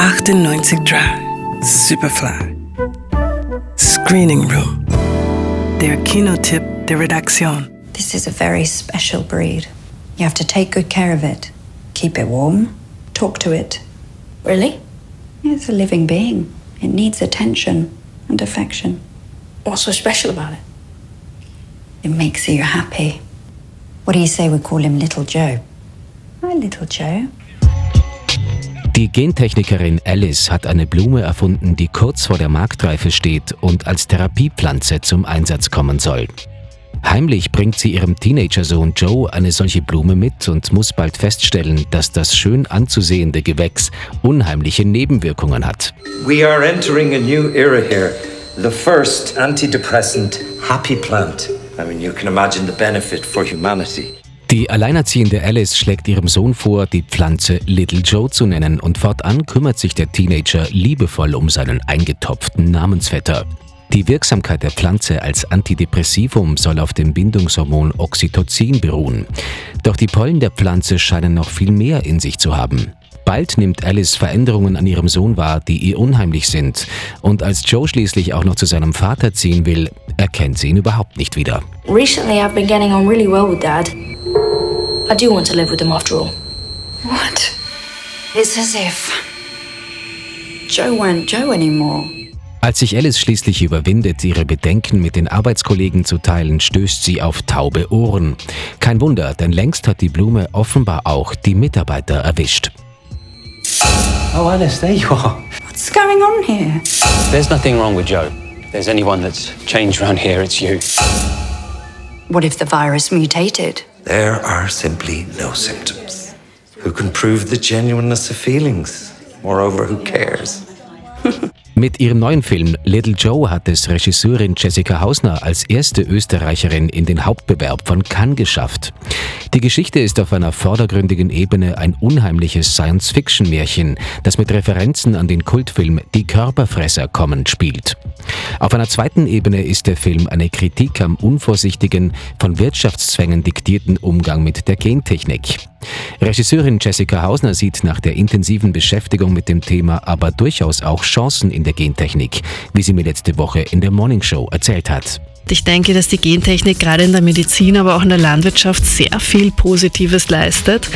98 Drive, Superfly. Screening Room. Der Kinotipp der Redaktion. This is a very special breed. You have to take good care of it. Keep it warm. Talk to it. Really? It's a living being. It needs attention and affection. What's so special about it? It makes you happy. What do you say we call him Little Joe? Hi, Little Joe. Die Gentechnikerin Alice hat eine Blume erfunden, die kurz vor der Marktreife steht und als Therapiepflanze zum Einsatz kommen soll. Heimlich bringt sie ihrem Teenagersohn Joe eine solche Blume mit und muss bald feststellen, dass das schön anzusehende Gewächs unheimliche Nebenwirkungen hat. We are entering a new era here. The first antidepressant happy plant. I mean, you can imagine the benefit for humanity. Die alleinerziehende Alice schlägt ihrem Sohn vor, die Pflanze Little Joe zu nennen und fortan kümmert sich der Teenager liebevoll um seinen eingetopften Namensvetter. Die Wirksamkeit der Pflanze als Antidepressivum soll auf dem Bindungshormon Oxytocin beruhen. Doch die Pollen der Pflanze scheinen noch viel mehr in sich zu haben. Bald nimmt Alice Veränderungen an ihrem Sohn wahr, die ihr unheimlich sind. Und als Joe schließlich auch noch zu seinem Vater ziehen will, erkennt sie ihn überhaupt nicht wieder. Recently, I've been getting on really well with Dad. I do want to live with him after all. What? It's as if Joe weren't Joe anymore. Als sich Alice schließlich überwindet, ihre Bedenken mit den Arbeitskollegen zu teilen, stößt sie auf taube Ohren. Kein Wunder, denn längst hat die Blume offenbar auch die Mitarbeiter erwischt. Oh, Alice, there you are. What's going on here? There's nothing wrong with Joe. If there's anyone that's changed around here, it's you. What if the virus mutated? There are simply no symptoms. Who can prove the genuineness of feelings? Moreover, who cares? Mit ihrem neuen Film Little Joe hat es Regisseurin Jessica Hausner als erste Österreicherin in den Hauptbewerb von Cannes geschafft. Die Geschichte ist auf einer vordergründigen Ebene ein unheimliches Science-Fiction-Märchen, das mit Referenzen an den Kultfilm Die Körperfresser kommend spielt. Auf einer zweiten Ebene ist der Film eine Kritik am unvorsichtigen, von Wirtschaftszwängen diktierten Umgang mit der Gentechnik. Regisseurin Jessica Hausner sieht nach der intensiven Beschäftigung mit dem Thema aber durchaus auch Chancen in der Gentechnik, wie sie mir letzte Woche in der Morning Show erzählt hat. Ich denke, dass die Gentechnik gerade in der Medizin, aber auch in der Landwirtschaft sehr viel Positives leistet.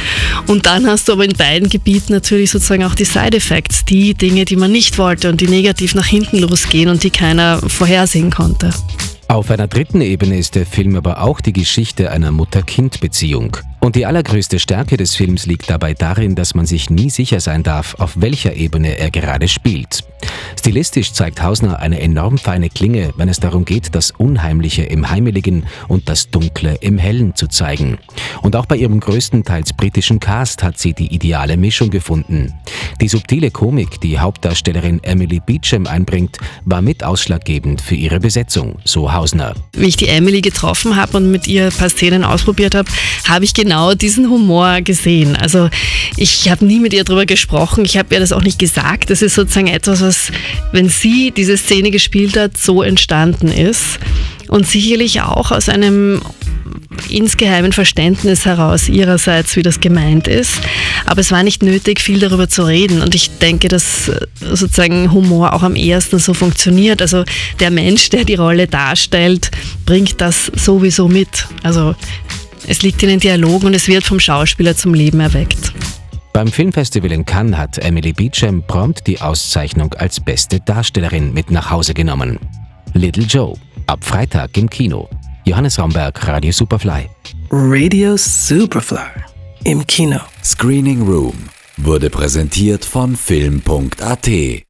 Und dann hast du aber in beiden Gebieten natürlich sozusagen auch die Side Effects, die Dinge, die man nicht wollte und die negativ nach hinten losgehen und die keiner vorhersehen konnte. Auf einer dritten Ebene ist der Film aber auch die Geschichte einer Mutter-Kind-Beziehung. Und die allergrößte Stärke des Films liegt dabei darin, dass man sich nie sicher sein darf, auf welcher Ebene er gerade spielt. Stilistisch zeigt Hausner eine enorm feine Klinge, wenn es darum geht, das Unheimliche im Heimeligen und das Dunkle im Hellen zu zeigen. Und auch bei ihrem größtenteils britischen Cast hat sie die ideale Mischung gefunden. Die subtile Komik, die Hauptdarstellerin Emily Beecham einbringt, war mit ausschlaggebend für ihre Besetzung, so Hausner. Wie ich die Emily getroffen habe und mit ihr ein paar Szenen ausprobiert habe, habe ich genau diesen Humor gesehen. Also ich habe nie mit ihr darüber gesprochen, ich habe ihr das auch nicht gesagt. Das ist sozusagen etwas, was, wenn sie diese Szene gespielt hat, so entstanden ist. Und sicherlich auch aus einem insgeheimen Verständnis heraus ihrerseits, wie das gemeint ist. Aber es war nicht nötig, viel darüber zu reden. Und ich denke, dass äh, sozusagen Humor auch am ehesten so funktioniert. Also der Mensch, der die Rolle darstellt, bringt das sowieso mit. Also es liegt in den Dialogen und es wird vom Schauspieler zum Leben erweckt. Beim Filmfestival in Cannes hat Emily Beecham prompt die Auszeichnung als beste Darstellerin mit nach Hause genommen. Little Joe, ab Freitag im Kino. Johannes Raumberg, Radio Superfly. Radio Superfly. Im Kino. Screening Room wurde präsentiert von Film.at